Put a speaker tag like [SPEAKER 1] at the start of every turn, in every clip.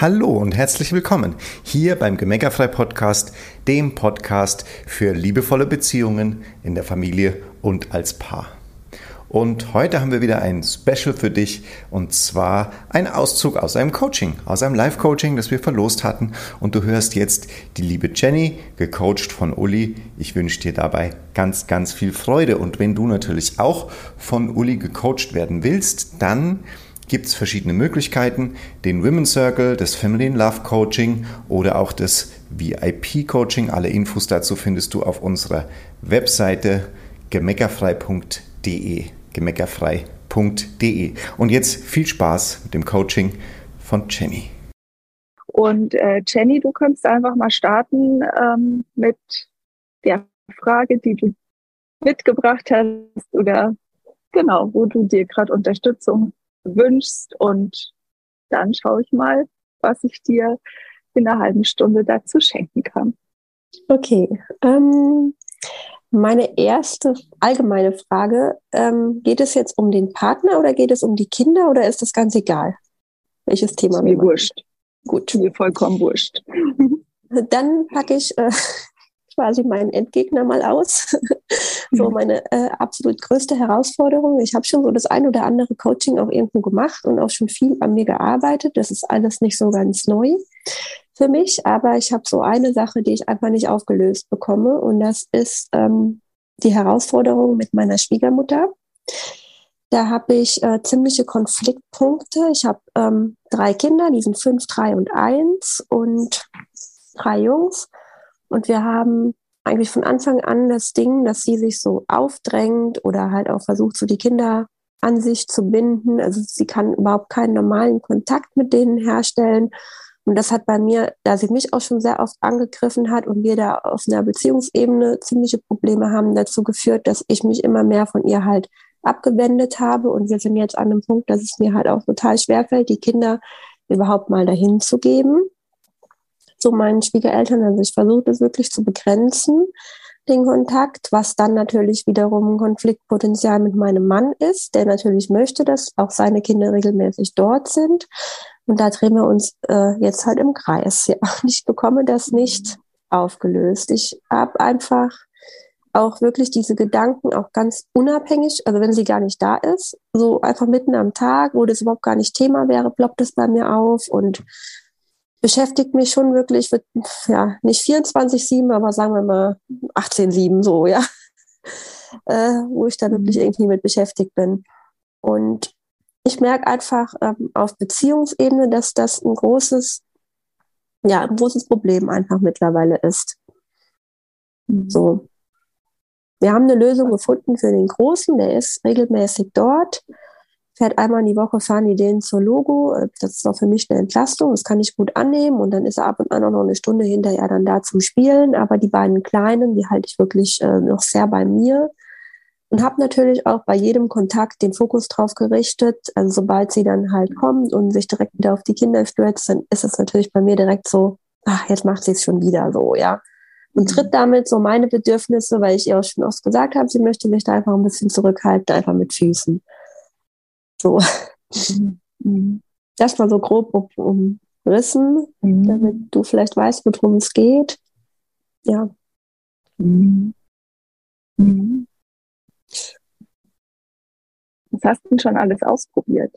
[SPEAKER 1] Hallo und herzlich willkommen hier beim Gemeckerfrei Podcast, dem Podcast für liebevolle Beziehungen in der Familie und als Paar. Und heute haben wir wieder ein Special für dich und zwar ein Auszug aus einem Coaching, aus einem Live-Coaching, das wir verlost hatten. Und du hörst jetzt die liebe Jenny, gecoacht von Uli. Ich wünsche dir dabei ganz, ganz viel Freude. Und wenn du natürlich auch von Uli gecoacht werden willst, dann gibt es verschiedene Möglichkeiten. Den Women's Circle, das Family in Love Coaching oder auch das VIP Coaching. Alle Infos dazu findest du auf unserer Webseite gemeckerfrei.de. gemeckerfrei.de. Und jetzt viel Spaß mit dem Coaching von Jenny.
[SPEAKER 2] Und äh, Jenny, du kannst einfach mal starten ähm, mit der Frage, die du mitgebracht hast oder genau, wo du dir gerade Unterstützung wünschst. Und dann schaue ich mal, was ich dir in einer halben Stunde dazu schenken kann.
[SPEAKER 3] Okay. Ähm, meine erste allgemeine Frage, ähm, geht es jetzt um den Partner oder geht es um die Kinder oder ist das ganz egal? Welches Thema?
[SPEAKER 2] Ist mir wurscht. Gut. Mir vollkommen wurscht.
[SPEAKER 3] Dann packe ich äh, quasi meinen Endgegner mal aus. So mhm. meine äh, absolut größte Herausforderung. Ich habe schon so das ein oder andere Coaching auch irgendwo gemacht und auch schon viel an mir gearbeitet. Das ist alles nicht so ganz neu für mich, aber ich habe so eine Sache, die ich einfach nicht aufgelöst bekomme und das ist ähm, die Herausforderung mit meiner Schwiegermutter. Da habe ich äh, ziemliche Konfliktpunkte. Ich habe ähm, drei Kinder, die sind fünf, drei und eins und drei Jungs. Und wir haben eigentlich von Anfang an das Ding, dass sie sich so aufdrängt oder halt auch versucht, so die Kinder an sich zu binden. Also sie kann überhaupt keinen normalen Kontakt mit denen herstellen. Und das hat bei mir, da sie mich auch schon sehr oft angegriffen hat und wir da auf einer Beziehungsebene ziemliche Probleme haben, dazu geführt, dass ich mich immer mehr von ihr halt abgewendet habe. Und wir sind jetzt an einem Punkt, dass es mir halt auch total schwerfällt, die Kinder überhaupt mal dahin zu geben zu meinen Schwiegereltern. Also ich versuche das wirklich zu begrenzen, den Kontakt, was dann natürlich wiederum ein Konfliktpotenzial mit meinem Mann ist, der natürlich möchte, dass auch seine Kinder regelmäßig dort sind. Und da drehen wir uns äh, jetzt halt im Kreis. Ja. Ich bekomme das nicht aufgelöst. Ich habe einfach auch wirklich diese Gedanken auch ganz unabhängig, also wenn sie gar nicht da ist, so einfach mitten am Tag, wo das überhaupt gar nicht Thema wäre, ploppt es bei mir auf und beschäftigt mich schon wirklich, wird, ja, nicht 24-7, aber sagen wir mal 18-7 so, ja. Äh, wo ich da wirklich mhm. irgendwie mit beschäftigt bin. Und ich merke einfach ähm, auf Beziehungsebene, dass das ein großes, ja, ein großes Problem einfach mittlerweile ist. Mhm. So. Wir haben eine Lösung gefunden für den Großen, der ist regelmäßig dort fährt einmal in die Woche, fahren die den zur Logo. Äh, das ist auch für mich eine Entlastung. Das kann ich gut annehmen. Und dann ist er ab und an auch noch eine Stunde hinterher dann da zum Spielen. Aber die beiden Kleinen, die halte ich wirklich äh, noch sehr bei mir. Und habe natürlich auch bei jedem Kontakt den Fokus drauf gerichtet. Also sobald sie dann halt kommt und sich direkt wieder auf die Kinder stürzt, dann ist es natürlich bei mir direkt so, ach, jetzt macht sie es schon wieder so, ja. Und tritt mhm. damit so meine Bedürfnisse, weil ich ihr auch schon oft gesagt habe, sie möchte mich da einfach ein bisschen zurückhalten, einfach mit Füßen. So. Mhm. Das mal so grob umrissen, mhm. damit du vielleicht weißt, worum es geht. Ja. Mhm.
[SPEAKER 2] Mhm. Was hast du denn schon alles ausprobiert?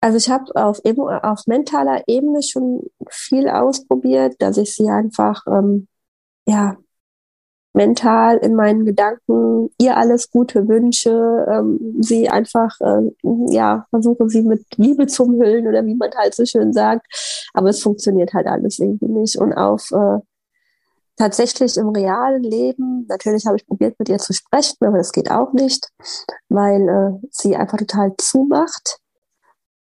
[SPEAKER 3] Also ich habe auf, auf mentaler Ebene schon viel ausprobiert, dass ich sie einfach ähm, ja mental in meinen Gedanken ihr alles Gute wünsche, ähm, sie einfach, äh, ja, versuche sie mit Liebe zu umhüllen oder wie man halt so schön sagt. Aber es funktioniert halt alles irgendwie nicht. Und auf äh, tatsächlich im realen Leben, natürlich habe ich probiert, mit ihr zu sprechen, aber das geht auch nicht, weil äh, sie einfach total zumacht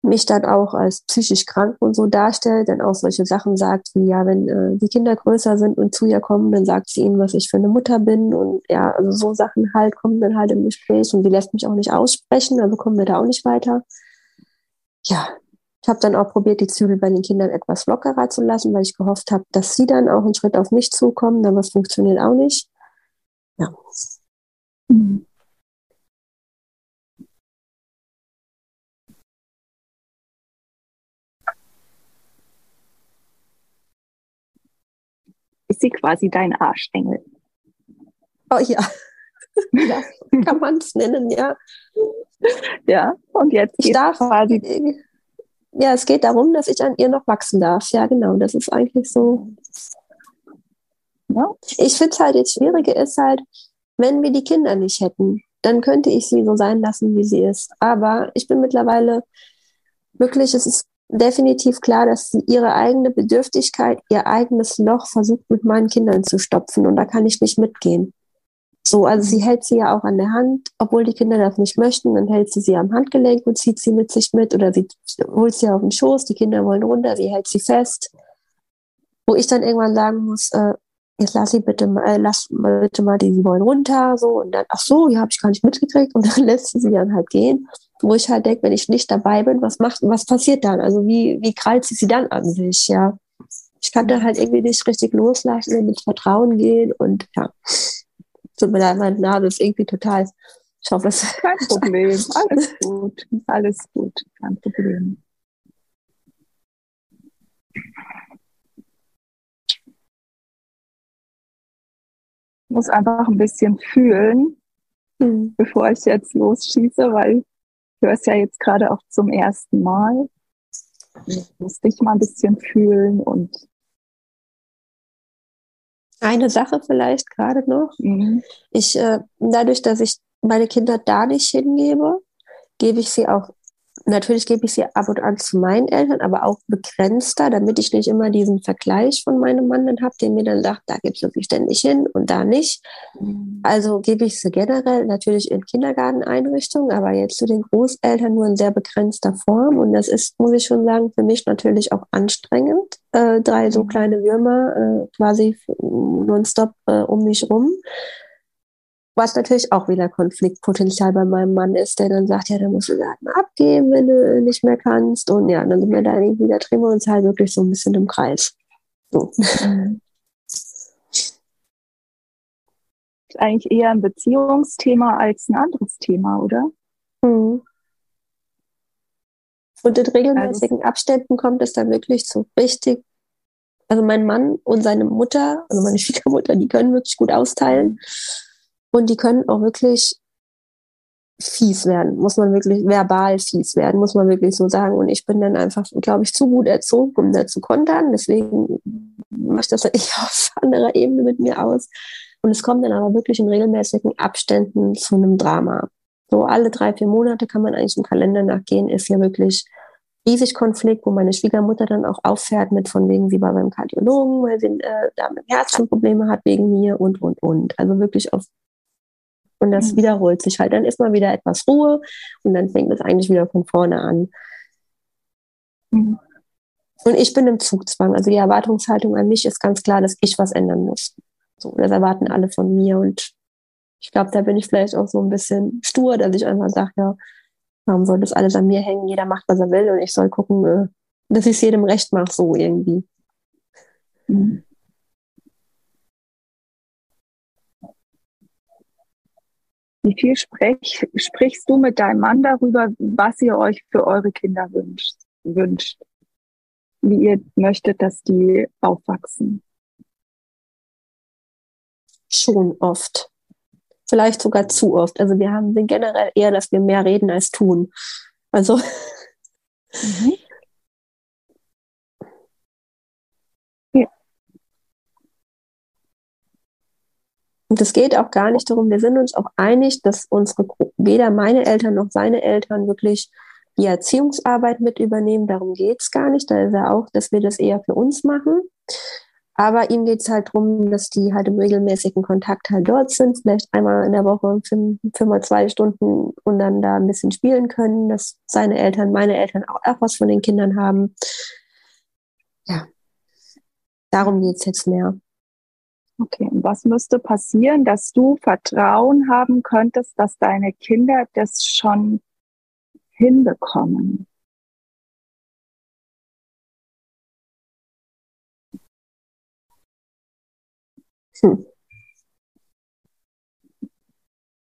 [SPEAKER 3] mich dann auch als psychisch krank und so darstellt, dann auch solche Sachen sagt, wie ja, wenn äh, die Kinder größer sind und zu ihr kommen, dann sagt sie ihnen, was ich für eine Mutter bin und ja, also so Sachen halt kommen dann halt im Gespräch und sie lässt mich auch nicht aussprechen, also kommen wir da auch nicht weiter. Ja, ich habe dann auch probiert, die Zügel bei den Kindern etwas lockerer zu lassen, weil ich gehofft habe, dass sie dann auch einen Schritt auf mich zukommen, aber es funktioniert auch nicht. Ja. Mhm.
[SPEAKER 2] Sie quasi dein Arschengel.
[SPEAKER 3] Oh ja, ja kann man es nennen, ja.
[SPEAKER 2] Ja, und jetzt
[SPEAKER 3] ich darf quasi. Ja, es geht darum, dass ich an ihr noch wachsen darf. Ja, genau. Das ist eigentlich so. Ja. Ich finde es halt, das Schwierige ist halt, wenn wir die Kinder nicht hätten, dann könnte ich sie so sein lassen, wie sie ist. Aber ich bin mittlerweile wirklich, es ist definitiv klar, dass sie ihre eigene Bedürftigkeit, ihr eigenes Loch versucht mit meinen Kindern zu stopfen. Und da kann ich nicht mitgehen. So, also sie hält sie ja auch an der Hand, obwohl die Kinder das nicht möchten, dann hält sie sie am Handgelenk und zieht sie mit sich mit oder sie holt sie auf den Schoß, die Kinder wollen runter, sie hält sie fest. Wo ich dann irgendwann sagen muss, äh, jetzt lass sie bitte mal, äh, lass mal bitte mal die, sie wollen runter, so. Und dann, ach so, ja, habe ich gar nicht mitgekriegt. Und dann lässt sie sie dann halt gehen wo ich halt denke, wenn ich nicht dabei bin, was macht, was passiert dann? Also wie, wie krallt sie sie dann an sich, ja? Ich kann da halt irgendwie nicht richtig loslassen und mit Vertrauen gehen und ja. Tut mir leid, meine Nase ist irgendwie total, ich hoffe, es
[SPEAKER 2] Kein Problem, alles gut, alles gut, kein Problem. Ich muss einfach ein bisschen fühlen, hm. bevor ich jetzt losschieße, weil höre es ja jetzt gerade auch zum ersten Mal. Ich muss dich mal ein bisschen fühlen und
[SPEAKER 3] eine Sache vielleicht gerade noch. Mhm. Ich, äh, dadurch, dass ich meine Kinder da nicht hingebe, gebe ich sie auch natürlich gebe ich sie ab und an zu meinen Eltern, aber auch begrenzter, damit ich nicht immer diesen Vergleich von meinem Mann dann habe, der mir dann sagt, da du sie ständig hin und da nicht. Mhm. Also gebe ich sie generell natürlich in Kindergarteneinrichtungen, aber jetzt zu den Großeltern nur in sehr begrenzter Form. Und das ist, muss ich schon sagen, für mich natürlich auch anstrengend. Äh, drei so mhm. kleine Würmer äh, quasi nonstop äh, um mich rum. Was natürlich auch wieder Konfliktpotenzial bei meinem Mann ist, der dann sagt, ja, dann musst du Daten abgeben, wenn du nicht mehr kannst. Und ja, dann sind wir da irgendwie, da drehen wir uns halt wirklich so ein bisschen im Kreis. So.
[SPEAKER 2] Ist eigentlich eher ein Beziehungsthema als ein anderes Thema, oder? Mhm.
[SPEAKER 3] Und in regelmäßigen also, Abständen kommt es dann wirklich zu richtig. Also mein Mann und seine Mutter, also meine Schwiegermutter, die können wirklich gut austeilen. Und die können auch wirklich fies werden, muss man wirklich verbal fies werden, muss man wirklich so sagen. Und ich bin dann einfach, glaube ich, zu gut erzogen, um da zu kontern. Deswegen macht das ich auf anderer Ebene mit mir aus. Und es kommt dann aber wirklich in regelmäßigen Abständen zu einem Drama. So alle drei, vier Monate kann man eigentlich im Kalender nachgehen, ist ja wirklich riesig Konflikt, wo meine Schwiegermutter dann auch auffährt mit von wegen, sie war beim Kardiologen, weil sie äh, da mit Herz schon Probleme hat wegen mir und, und, und. Also wirklich auf und das mhm. wiederholt sich halt. Dann ist mal wieder etwas Ruhe und dann fängt es eigentlich wieder von vorne an. Mhm. Und ich bin im Zugzwang. Also die Erwartungshaltung an mich ist ganz klar, dass ich was ändern muss. So, das erwarten alle von mir. Und ich glaube, da bin ich vielleicht auch so ein bisschen stur, dass ich einfach sage, ja, warum soll das alles an mir hängen? Jeder macht, was er will und ich soll gucken, äh, dass ich es jedem recht mache, so irgendwie. Mhm.
[SPEAKER 2] Wie viel sprech, sprichst du mit deinem Mann darüber, was ihr euch für eure Kinder wünscht, wünscht? Wie ihr möchtet, dass die aufwachsen?
[SPEAKER 3] Schon oft. Vielleicht sogar zu oft. Also wir haben generell eher, dass wir mehr reden als tun. Also mhm. Und es geht auch gar nicht darum, wir sind uns auch einig, dass unsere, weder meine Eltern noch seine Eltern wirklich die Erziehungsarbeit mit übernehmen. Darum geht es gar nicht. Da ist er auch, dass wir das eher für uns machen. Aber ihm geht es halt darum, dass die halt im regelmäßigen Kontakt halt dort sind, vielleicht einmal in der Woche für, für mal zwei Stunden und dann da ein bisschen spielen können, dass seine Eltern, meine Eltern auch, auch was von den Kindern haben. Ja, darum geht es jetzt mehr.
[SPEAKER 2] Okay, und was müsste passieren, dass du Vertrauen haben könntest, dass deine Kinder das schon hinbekommen?
[SPEAKER 3] Hm.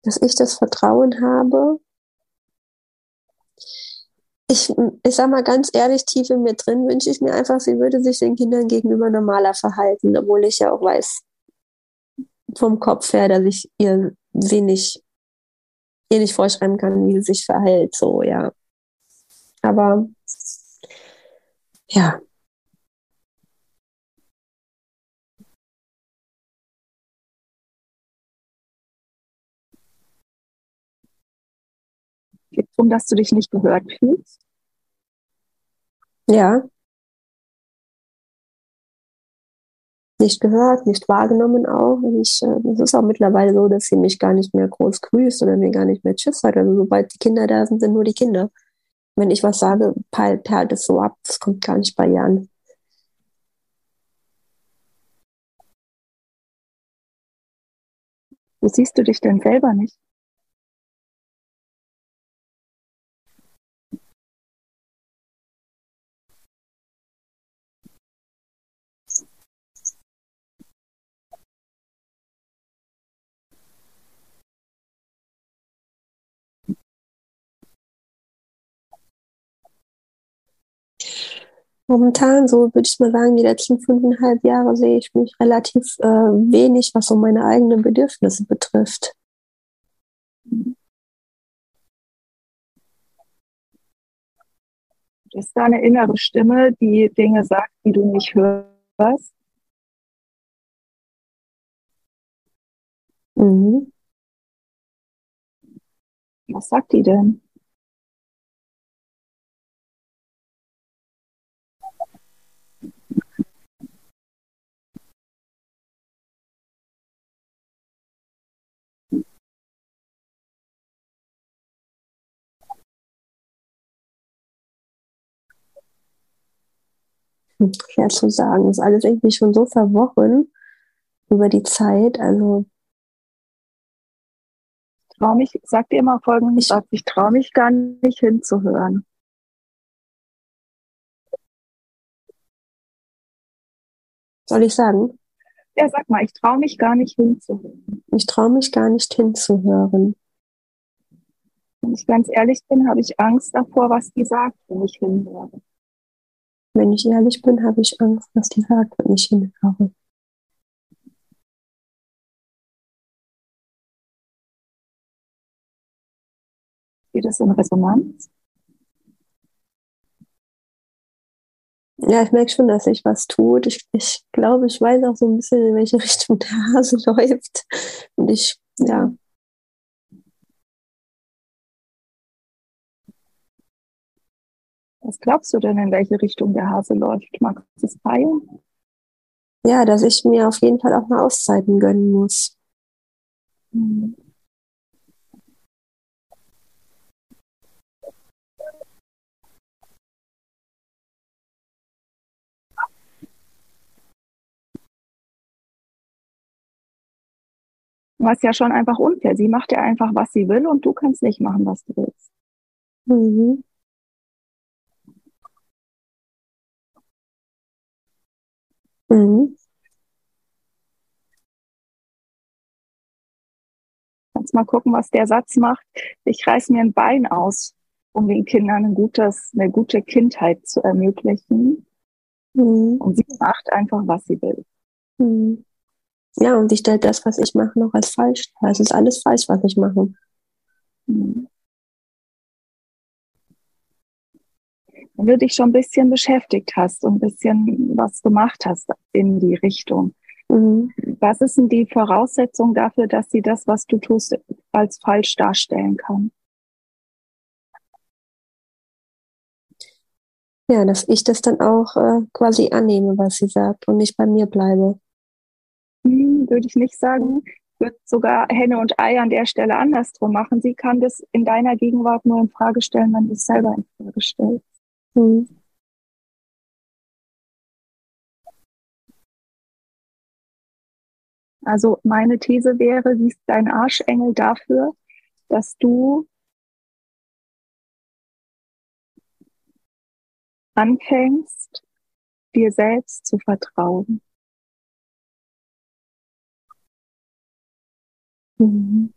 [SPEAKER 3] Dass ich das Vertrauen habe. ich, ich sag mal ganz ehrlich, tief in mir drin wünsche ich mir einfach, sie würde sich den Kindern gegenüber normaler verhalten, obwohl ich ja auch weiß vom Kopf her, dass ich ihr wenig, ihr nicht vorschreiben kann, wie sie sich verhält, so, ja. Aber, ja.
[SPEAKER 2] Geht es darum, dass du dich nicht gehört fühlst?
[SPEAKER 3] Ja. Nicht gehört, nicht wahrgenommen auch. Ich, äh, es ist auch mittlerweile so, dass sie mich gar nicht mehr groß grüßt oder mir gar nicht mehr Tschüss sagt. Also sobald die Kinder da sind, sind nur die Kinder. Wenn ich was sage, perlt, perlt es so ab. Das kommt gar nicht bei ihr an.
[SPEAKER 2] Wo siehst du dich denn selber nicht?
[SPEAKER 3] Momentan, so würde ich mal sagen, die letzten fünfeinhalb Jahre sehe ich mich relativ äh, wenig, was so meine eigenen Bedürfnisse betrifft.
[SPEAKER 2] Ist da eine innere Stimme, die Dinge sagt, die du nicht hörst?
[SPEAKER 3] Mhm.
[SPEAKER 2] Was sagt die denn?
[SPEAKER 3] Schwer zu sagen. Das ist alles irgendwie schon so verworren über die Zeit. Also
[SPEAKER 2] trau mich, sag dir immer folgendes Satz, ich traue mich gar nicht hinzuhören.
[SPEAKER 3] Soll ich sagen?
[SPEAKER 2] Ja, sag mal, ich traue mich gar nicht hinzuhören.
[SPEAKER 3] Ich traue mich gar nicht hinzuhören.
[SPEAKER 2] Wenn ich ganz ehrlich bin, habe ich Angst davor, was die sagt, wenn ich hinhöre.
[SPEAKER 3] Wenn ich ehrlich bin, habe ich Angst, was die sagt, wenn ich hinhöre.
[SPEAKER 2] Geht das in Resonanz?
[SPEAKER 3] Ja, ich merke schon, dass sich was tut. Ich, ich glaube, ich weiß auch so ein bisschen, in welche Richtung der Hase läuft. Und ich, ja,
[SPEAKER 2] Was glaubst du denn, in welche Richtung der Hase läuft? Magst du es teilen?
[SPEAKER 3] Ja, dass ich mir auf jeden Fall auch mal Auszeiten gönnen muss.
[SPEAKER 2] Was ja schon einfach unfair. Sie macht ja einfach, was sie will und du kannst nicht machen, was du willst.
[SPEAKER 3] Mhm. Mhm.
[SPEAKER 2] Kannst mal gucken, was der Satz macht. Ich reiß mir ein Bein aus, um den Kindern ein gutes, eine gute Kindheit zu ermöglichen.
[SPEAKER 3] Mhm.
[SPEAKER 2] Und sie macht einfach, was sie will.
[SPEAKER 3] Mhm. Ja, und die stellt das, was ich mache, noch als falsch. Es ist alles falsch, was ich mache.
[SPEAKER 2] Mhm. Wenn du dich schon ein bisschen beschäftigt hast und ein bisschen was gemacht hast in die Richtung,
[SPEAKER 3] Mhm.
[SPEAKER 2] was ist denn die Voraussetzung dafür, dass sie das, was du tust, als falsch darstellen kann?
[SPEAKER 3] Ja, dass ich das dann auch äh, quasi annehme, was sie sagt und nicht bei mir bleibe.
[SPEAKER 2] Hm, würde ich nicht sagen. Ich würde sogar Henne und Ei an der Stelle andersrum machen. Sie kann das in deiner Gegenwart nur in Frage stellen, wenn du es selber in Frage stellst.
[SPEAKER 3] Mhm.
[SPEAKER 2] Also meine These wäre, sie ist dein Arschengel dafür, dass du anfängst, dir selbst zu vertrauen.
[SPEAKER 3] Mhm.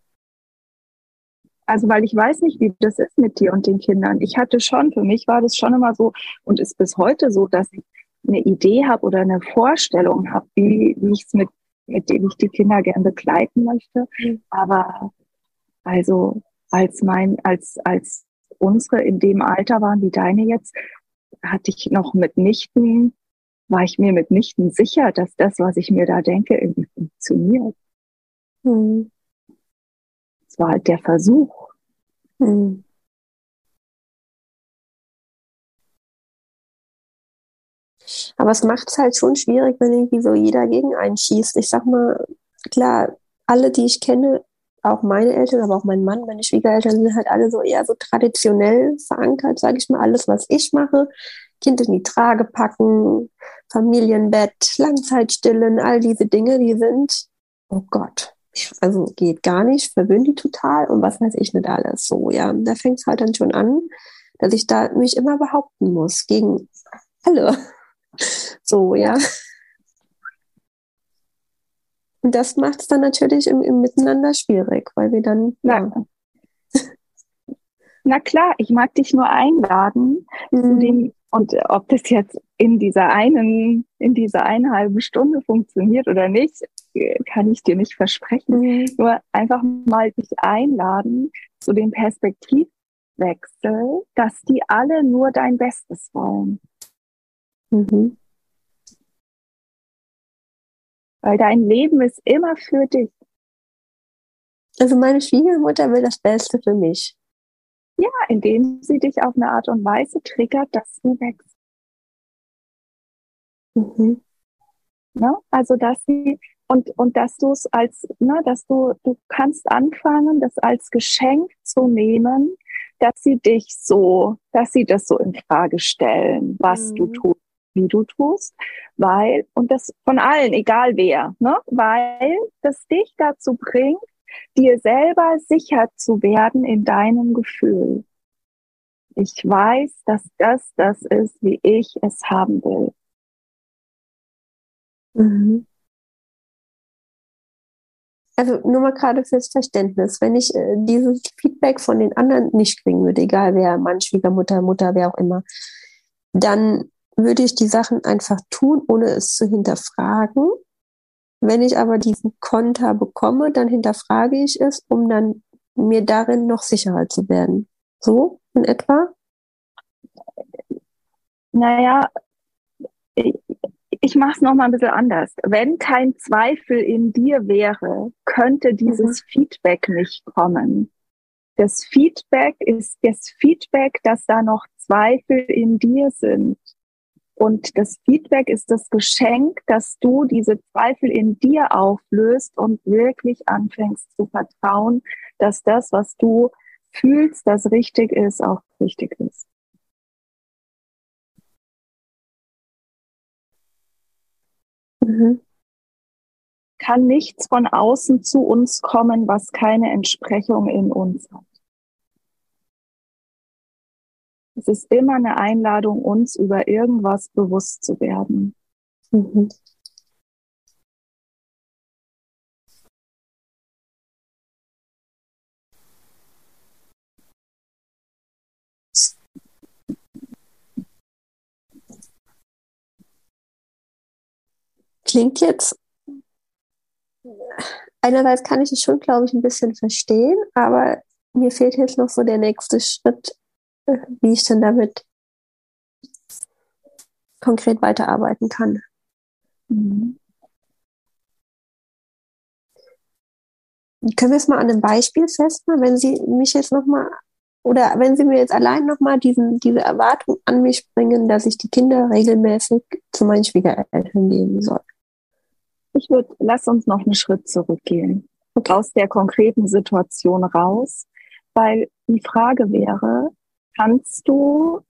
[SPEAKER 2] Also, weil ich weiß nicht, wie das ist mit dir und den Kindern. Ich hatte schon, für mich war das schon immer so und ist bis heute so, dass ich eine Idee habe oder eine Vorstellung habe, wie, wie ich es mit, mit dem ich die Kinder gern begleiten möchte. Mhm. Aber also als mein, als, als unsere in dem Alter waren wie deine jetzt, hatte ich noch mitnichten, war ich mir mitnichten sicher, dass das, was ich mir da denke, irgendwie funktioniert. Mhm. War halt der Versuch. Mhm.
[SPEAKER 3] Aber es macht es halt schon schwierig, wenn irgendwie so jeder gegen einen schießt. Ich sag mal, klar, alle, die ich kenne, auch meine Eltern, aber auch mein Mann, meine Schwiegereltern sind halt alle so eher so traditionell verankert, sage ich mal, alles, was ich mache. Kind in die Trage packen, Familienbett, Langzeitstillen, all diese Dinge, die sind, oh Gott, also geht gar nicht, verwöhnen die total und was weiß ich nicht alles. So, ja, da fängt es halt dann schon an, dass ich da mich immer behaupten muss gegen alle. So, ja. Und das macht es dann natürlich im, im, Miteinander schwierig, weil wir dann.
[SPEAKER 2] Ja. Na klar, ich mag dich nur einladen mhm. dem, und ob das jetzt in dieser einen, in dieser einen halben Stunde funktioniert oder nicht, kann ich dir nicht versprechen. Mhm. Nur einfach mal dich einladen zu dem Perspektivwechsel, dass die alle nur dein Bestes wollen. Mhm. Weil dein Leben ist immer für dich.
[SPEAKER 3] Also meine Schwiegermutter will das Beste für mich.
[SPEAKER 2] Ja, indem sie dich auf eine Art und Weise triggert, dass du wächst. Mhm. Ne? Also dass sie und und dass du es als, ne, dass du du kannst anfangen, das als Geschenk zu nehmen, dass sie dich so, dass sie das so in Frage stellen, was mhm. du tust wie du tust, weil, und das von allen, egal wer, ne, weil das dich dazu bringt, dir selber sicher zu werden in deinem Gefühl. Ich weiß, dass das das ist, wie ich es haben will.
[SPEAKER 3] Mhm. Also nur mal gerade fürs Verständnis, wenn ich äh, dieses Feedback von den anderen nicht kriegen würde, egal wer, Mann, Schwiegermutter, Mutter, wer auch immer, dann würde ich die Sachen einfach tun, ohne es zu hinterfragen. Wenn ich aber diesen Konter bekomme, dann hinterfrage ich es, um dann mir darin noch sicherer zu werden. So in etwa?
[SPEAKER 2] Naja, ich, ich mache es nochmal ein bisschen anders. Wenn kein Zweifel in dir wäre, könnte dieses mhm. Feedback nicht kommen. Das Feedback ist das Feedback, dass da noch Zweifel in dir sind. Und das Feedback ist das Geschenk, dass du diese Zweifel in dir auflöst und wirklich anfängst zu vertrauen, dass das, was du fühlst, das richtig ist, auch richtig ist. Mhm. Kann nichts von außen zu uns kommen, was keine Entsprechung in uns hat. Es ist immer eine Einladung, uns über irgendwas bewusst zu werden. Mhm.
[SPEAKER 3] Klingt jetzt, einerseits kann ich es schon, glaube ich, ein bisschen verstehen, aber mir fehlt jetzt noch so der nächste Schritt, wie ich denn damit konkret weiterarbeiten kann. Mhm. Können wir es mal an einem Beispiel festmachen, wenn Sie mich jetzt nochmal oder wenn Sie mir jetzt allein nochmal diese Erwartung an mich bringen, dass ich die Kinder regelmäßig zu meinen Schwiegereltern geben soll?
[SPEAKER 2] Ich würde, lass uns noch einen Schritt zurückgehen. Okay. Aus der konkreten Situation raus, weil die Frage wäre, kannst du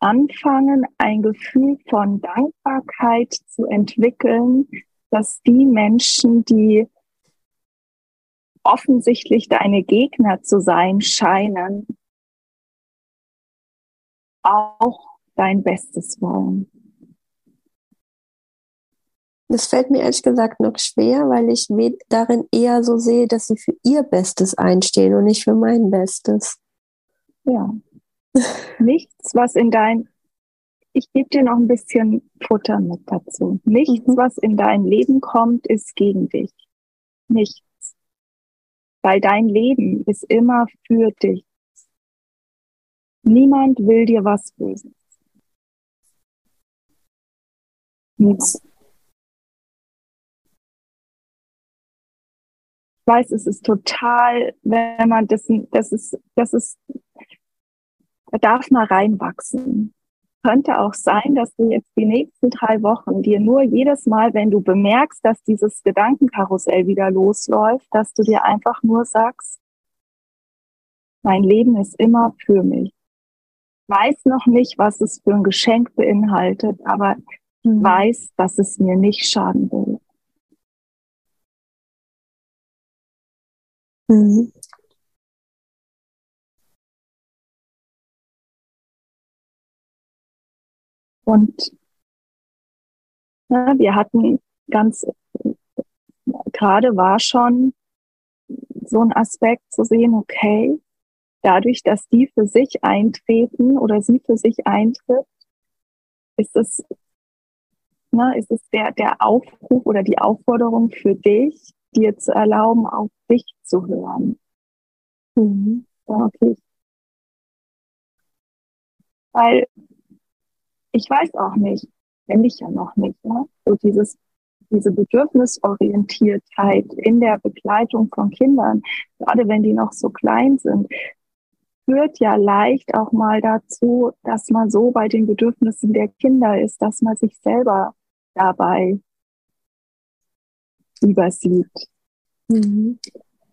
[SPEAKER 2] anfangen, ein Gefühl von Dankbarkeit zu entwickeln, dass die Menschen, die offensichtlich deine Gegner zu sein scheinen, auch dein Bestes wollen.
[SPEAKER 3] Das fällt mir ehrlich gesagt noch schwer, weil ich darin eher so sehe, dass sie für ihr Bestes einstehen und nicht für mein Bestes.
[SPEAKER 2] Ja. Nichts, was in dein, ich gebe dir noch ein bisschen Futter mit dazu. Nichts, mhm. was in dein Leben kommt, ist gegen dich. Nichts. Weil dein Leben ist immer für dich. Niemand will dir was Böses. Nichts. Weiß, es ist total, wenn man das, das ist, das ist, da darf man reinwachsen könnte auch sein, dass du jetzt die nächsten drei Wochen dir nur jedes Mal, wenn du bemerkst, dass dieses Gedankenkarussell wieder losläuft, dass du dir einfach nur sagst, mein Leben ist immer für mich. Ich weiß noch nicht, was es für ein Geschenk beinhaltet, aber ich mhm. weiß, dass es mir nicht schaden will. Mhm. Und ja, wir hatten ganz, gerade war schon so ein Aspekt zu sehen, okay, dadurch, dass die für sich eintreten oder sie für sich eintritt, ist es, ne, ist es der, der Aufruf oder die Aufforderung für dich, dir zu erlauben, auf dich zu hören. Mhm. Ja, okay. Weil ich weiß auch nicht, kenne ich ja noch nicht, ne? so dieses, diese Bedürfnisorientiertheit in der Begleitung von Kindern, gerade wenn die noch so klein sind, führt ja leicht auch mal dazu, dass man so bei den Bedürfnissen der Kinder ist, dass man sich selber dabei übersieht. Mhm.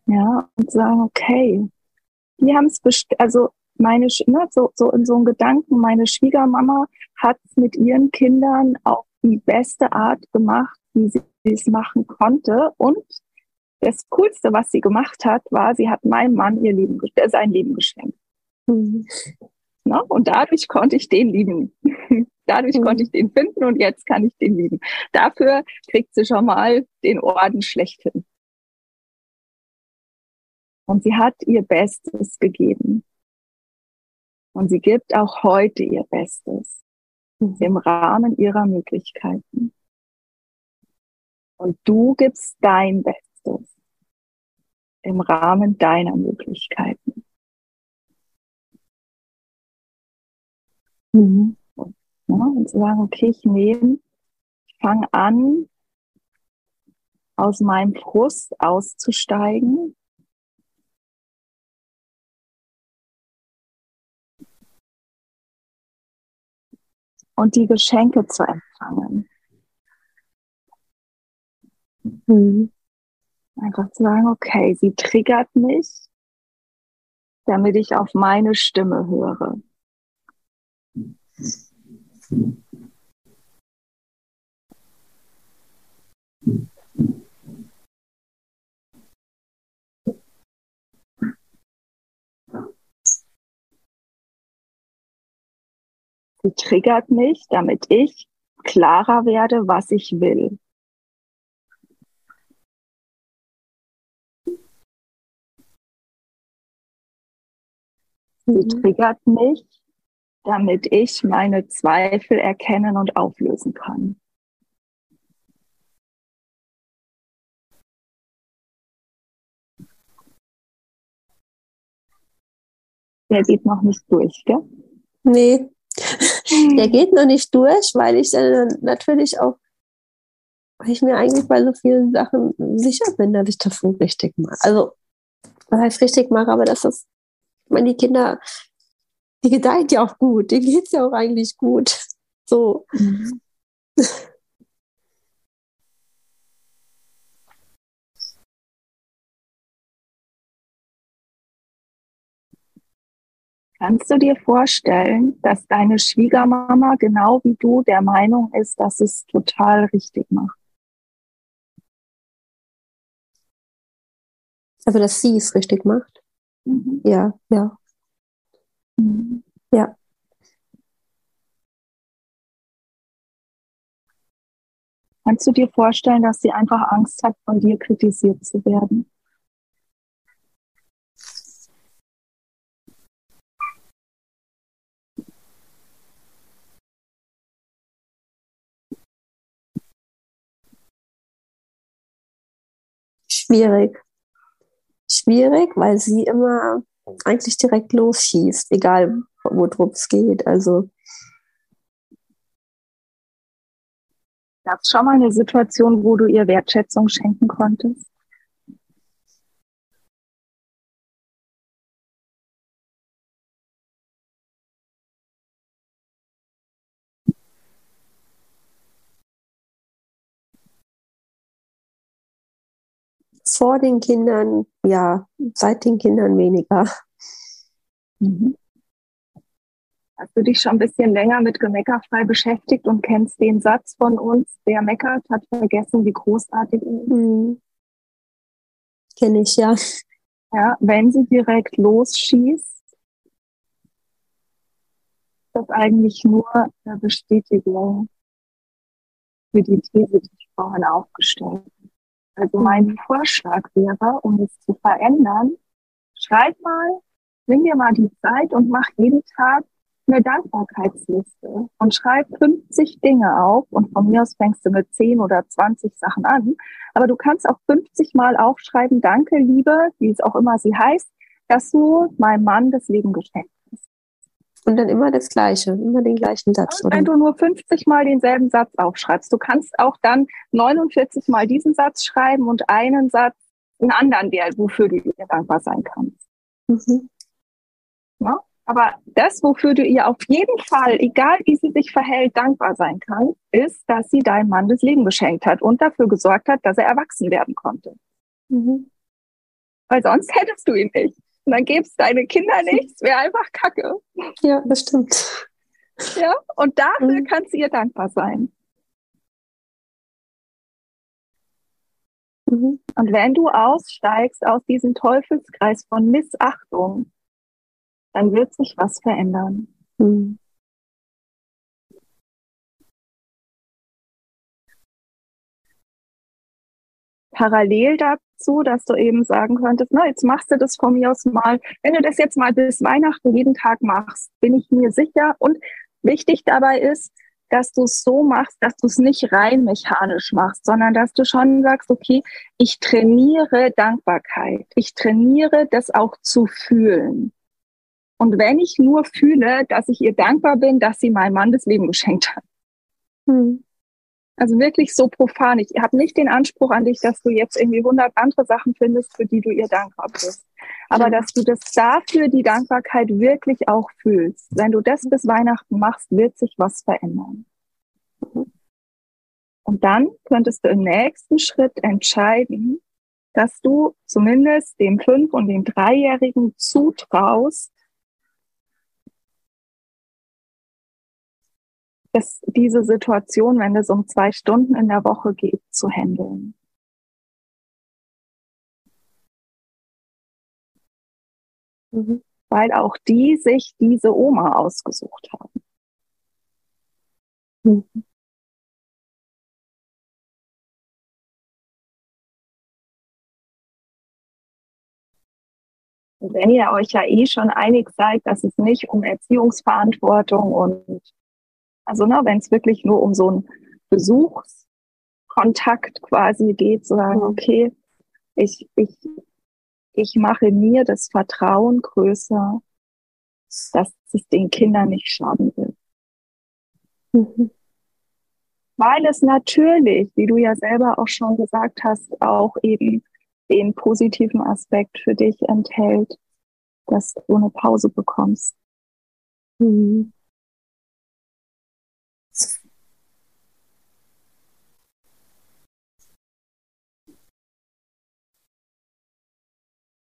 [SPEAKER 2] Ja, und sagen, okay, die haben es, also meine, ne, so, so in so einem Gedanken, meine Schwiegermama hat es mit ihren Kindern auf die beste Art gemacht, wie sie es machen konnte. Und das Coolste, was sie gemacht hat, war, sie hat meinem Mann ihr Leben, äh, sein Leben geschenkt. Mhm. Ne? Und dadurch konnte ich den lieben. Dadurch mhm. konnte ich den finden und jetzt kann ich den lieben. Dafür kriegt sie schon mal den Orden schlechthin. Und sie hat ihr Bestes gegeben. Und sie gibt auch heute ihr Bestes im Rahmen ihrer Möglichkeiten. Und du gibst dein Bestes im Rahmen deiner Möglichkeiten. Mhm. Ja, und zu sagen, okay, ich nehme, ich fange an, aus meinem Frust auszusteigen und die Geschenke zu empfangen. Mhm. Einfach zu sagen, okay, sie triggert mich, damit ich auf meine Stimme höre. Sie triggert mich, damit ich klarer werde, was ich will. Sie mhm. triggert mich, damit ich meine Zweifel erkennen und auflösen kann. Der geht noch nicht durch, gell?
[SPEAKER 3] Nee, der geht noch nicht durch, weil ich dann natürlich auch, weil ich mir eigentlich bei so vielen Sachen sicher bin, dass ich das richtig mache. Also, was heißt richtig mache, aber dass das, ich meine, die Kinder, die gedeihen ja auch gut, denen geht es ja auch eigentlich gut. So. Mhm.
[SPEAKER 2] Kannst du dir vorstellen, dass deine Schwiegermama genau wie du der Meinung ist, dass es total richtig macht?
[SPEAKER 3] Also, dass sie es richtig macht? Mhm. Ja, ja. Ja.
[SPEAKER 2] Kannst du dir vorstellen, dass sie einfach Angst hat, von dir kritisiert zu werden?
[SPEAKER 3] Schwierig. Schwierig, weil sie immer eigentlich direkt losschießt, egal worum es geht. Also
[SPEAKER 2] Gab es schon mal eine Situation, wo du ihr Wertschätzung schenken konntest?
[SPEAKER 3] Vor den Kindern, ja, seit den Kindern weniger.
[SPEAKER 2] Mhm. Hast du dich schon ein bisschen länger mit Gemeckerfrei beschäftigt und kennst den Satz von uns, wer meckert, hat vergessen, wie großartig er ist? Mhm.
[SPEAKER 3] Kenne ich, ja.
[SPEAKER 2] Ja, wenn sie direkt losschießt, das eigentlich nur eine Bestätigung für die These, die ich vorhin aufgestellt habe. Also mein mhm. Vorschlag wäre, um es zu verändern, schreib mal, nimm dir mal die Zeit und mach jeden Tag eine Dankbarkeitsliste und schreib 50 Dinge auf und von mir aus fängst du mit 10 oder 20 Sachen an. Aber du kannst auch 50 Mal aufschreiben, danke, Liebe, wie es auch immer sie heißt, dass du meinem Mann das Leben geschenkt hast.
[SPEAKER 3] Und dann immer das Gleiche, immer den gleichen Satz.
[SPEAKER 2] Und wenn du nur 50 Mal denselben Satz aufschreibst, du kannst auch dann 49 Mal diesen Satz schreiben und einen Satz, einen anderen, der, wofür du dir dankbar sein kannst. Mhm. Ja? Aber das, wofür du ihr auf jeden Fall, egal wie sie sich verhält, dankbar sein kann, ist, dass sie deinem Mann das Leben geschenkt hat und dafür gesorgt hat, dass er erwachsen werden konnte. Mhm. Weil sonst hättest du ihn nicht. Und dann gäb's deine Kinder nichts, wäre einfach Kacke.
[SPEAKER 3] Ja, das stimmt.
[SPEAKER 2] Ja, und dafür mhm. kannst du ihr dankbar sein. Mhm. Und wenn du aussteigst aus diesem Teufelskreis von Missachtung, dann wird sich was verändern. Mhm. Parallel dazu, dass du eben sagen könntest, na, jetzt machst du das von mir aus mal, wenn du das jetzt mal bis Weihnachten jeden Tag machst, bin ich mir sicher. Und wichtig dabei ist, dass du es so machst, dass du es nicht rein mechanisch machst, sondern dass du schon sagst, okay, ich trainiere Dankbarkeit. Ich trainiere das auch zu fühlen. Und wenn ich nur fühle, dass ich ihr dankbar bin, dass sie meinem Mann das Leben geschenkt hat. Hm. Also wirklich so profan. Ich habe nicht den Anspruch an dich, dass du jetzt irgendwie hundert andere Sachen findest, für die du ihr dankbar bist. Aber ja. dass du das dafür die Dankbarkeit wirklich auch fühlst. Wenn du das bis Weihnachten machst, wird sich was verändern. Und dann könntest du im nächsten Schritt entscheiden, dass du zumindest dem Fünf- und dem Dreijährigen zutraust, ist diese Situation, wenn es um zwei Stunden in der Woche geht, zu handeln. Mhm. Weil auch die sich diese Oma ausgesucht haben. Mhm. wenn ihr euch ja eh schon einig seid, dass es nicht um Erziehungsverantwortung und also ne, wenn es wirklich nur um so einen Besuchskontakt quasi geht, zu sagen, okay, ich, ich, ich mache mir das Vertrauen größer, dass es den Kindern nicht schaden will. Mhm. Weil es natürlich, wie du ja selber auch schon gesagt hast, auch eben den positiven Aspekt für dich enthält, dass du eine Pause bekommst. Mhm.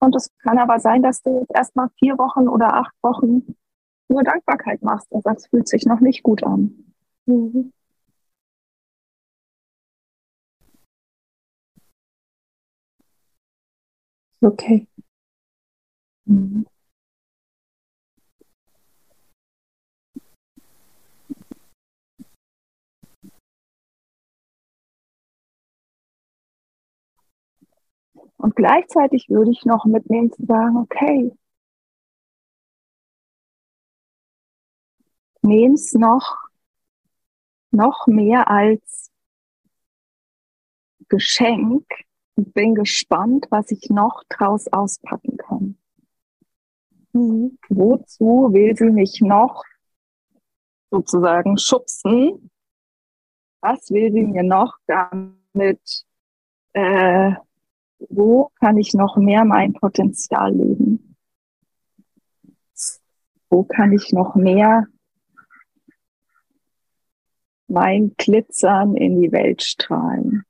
[SPEAKER 2] Und es kann aber sein, dass du jetzt erstmal vier Wochen oder acht Wochen nur Dankbarkeit machst und sagst, fühlt sich noch nicht gut an. Mhm.
[SPEAKER 3] Okay. Mhm.
[SPEAKER 2] Und gleichzeitig würde ich noch mitnehmen zu sagen, okay, nehm's noch, noch mehr als Geschenk und bin gespannt, was ich noch draus auspacken kann. Mhm. Wozu will sie mich noch sozusagen schubsen? Was will sie mir noch damit? Äh, wo kann ich noch mehr mein Potenzial leben? Wo kann ich noch mehr mein Glitzern in die Welt strahlen?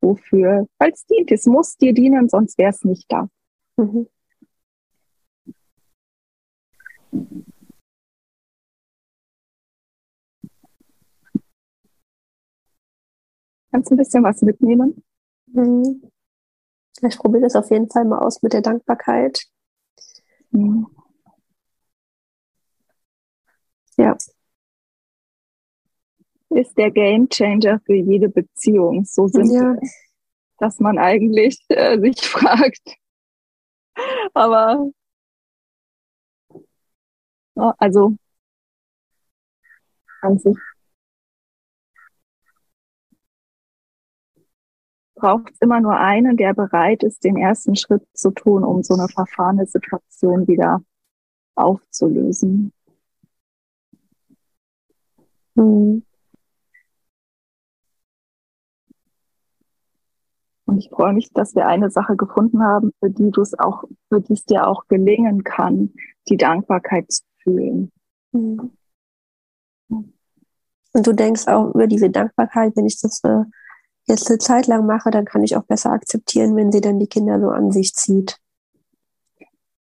[SPEAKER 2] Wofür? Weil es dient. Es muss dir dienen, sonst wäre es nicht da. Mhm. Kannst du ein bisschen was mitnehmen?
[SPEAKER 3] Mhm. Ich probiere das auf jeden Fall mal aus mit der Dankbarkeit. Mhm.
[SPEAKER 2] Ja. Ist der Game Changer für jede Beziehung so simpel, ja. dass man eigentlich äh, sich fragt. Aber also an sich braucht es immer nur einen, der bereit ist, den ersten Schritt zu tun, um so eine verfahrene Situation wieder aufzulösen. Hm. Und ich freue mich, dass wir eine Sache gefunden haben, für die du es auch, für die es dir auch gelingen kann, die Dankbarkeit zu fühlen.
[SPEAKER 3] Mhm. Und du denkst auch über diese Dankbarkeit, wenn ich das äh, jetzt eine Zeit lang mache, dann kann ich auch besser akzeptieren, wenn sie dann die Kinder so an sich zieht.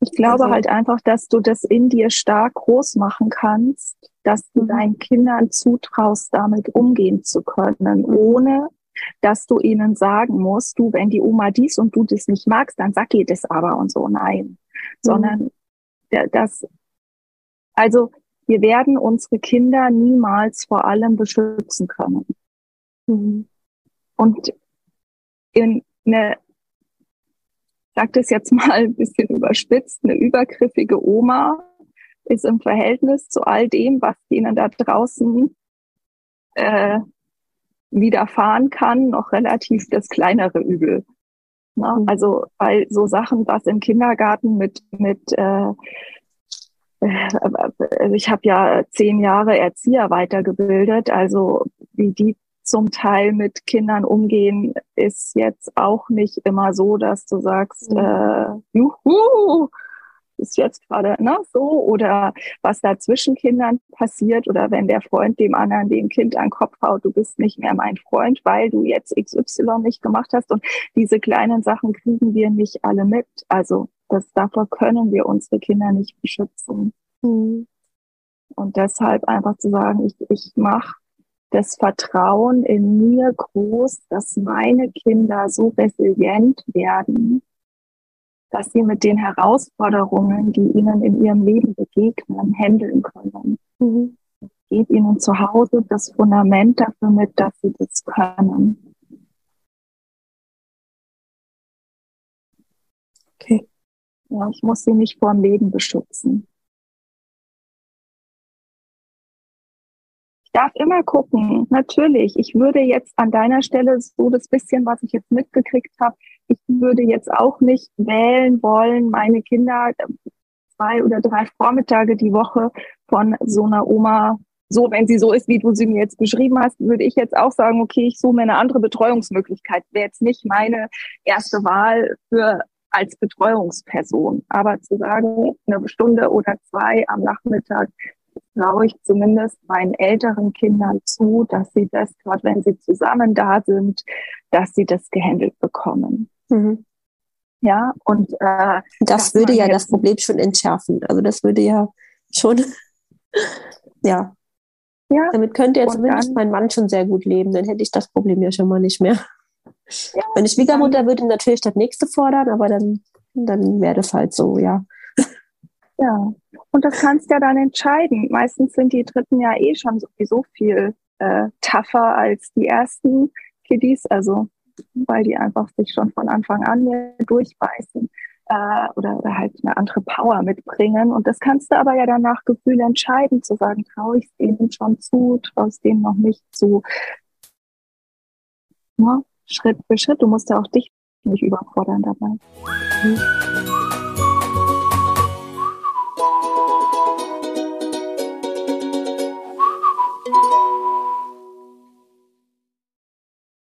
[SPEAKER 2] Ich glaube also, halt einfach, dass du das in dir stark groß machen kannst, dass du mhm. deinen Kindern zutraust, damit umgehen zu können, ohne dass du ihnen sagen musst, du, wenn die Oma dies und du das nicht magst, dann sag ihr das aber und so. Nein. Mhm. Sondern das, also wir werden unsere Kinder niemals vor allem beschützen können. Mhm. Und in eine, ich sag das jetzt mal ein bisschen überspitzt, eine übergriffige Oma ist im Verhältnis zu all dem, was denen da draußen äh, widerfahren kann, noch relativ das kleinere Übel. Na, mhm. also weil so Sachen, was im Kindergarten mit mit äh, also ich habe ja zehn Jahre Erzieher weitergebildet, also wie die zum Teil mit Kindern umgehen, ist jetzt auch nicht immer so, dass du sagst, mhm. äh, juhu, ist jetzt gerade ne, so oder was da zwischen Kindern passiert oder wenn der Freund dem anderen dem Kind an den Kopf haut, du bist nicht mehr mein Freund, weil du jetzt XY nicht gemacht hast und diese kleinen Sachen kriegen wir nicht alle mit. Also das davor können wir unsere Kinder nicht beschützen. Mhm. Und deshalb einfach zu sagen, ich, ich mache das Vertrauen in mir groß, dass meine Kinder so resilient werden, dass sie mit den Herausforderungen, die ihnen in ihrem Leben begegnen, handeln können. Mhm. Gebt ihnen zu Hause das Fundament dafür mit, dass sie das können. Okay. Ja, ich muss sie nicht vor dem Leben beschützen. Darf immer gucken, natürlich. Ich würde jetzt an deiner Stelle so das bisschen, was ich jetzt mitgekriegt habe, ich würde jetzt auch nicht wählen wollen, meine Kinder äh, zwei oder drei Vormittage die Woche von so einer Oma, so wenn sie so ist, wie du sie mir jetzt beschrieben hast, würde ich jetzt auch sagen, okay, ich suche mir eine andere Betreuungsmöglichkeit. Wäre jetzt nicht meine erste Wahl für als Betreuungsperson. Aber zu sagen, eine Stunde oder zwei am Nachmittag traue ich zumindest meinen älteren Kindern zu, dass sie das, gerade wenn sie zusammen da sind, dass sie das gehandelt bekommen. Mhm. Ja, und
[SPEAKER 3] äh, das würde ja das Problem schon entschärfen. Also das würde ja schon, ja. ja. Damit könnte ja zumindest mein Mann schon sehr gut leben. Dann hätte ich das Problem ja schon mal nicht mehr. Ja, Meine Schwiegermutter würde natürlich das nächste fordern, aber dann, dann wäre das halt so, ja.
[SPEAKER 2] Ja, und das kannst ja dann entscheiden. Meistens sind die Dritten ja eh schon sowieso viel äh, tougher als die ersten Kiddies. Also weil die einfach sich schon von Anfang an durchbeißen äh, oder, oder halt eine andere Power mitbringen. Und das kannst du aber ja danach Gefühl entscheiden, zu sagen, traue ich es denen schon zu, traue ich denen noch nicht zu. Ja, Schritt für Schritt. Du musst ja auch dich nicht überfordern dabei. Mhm.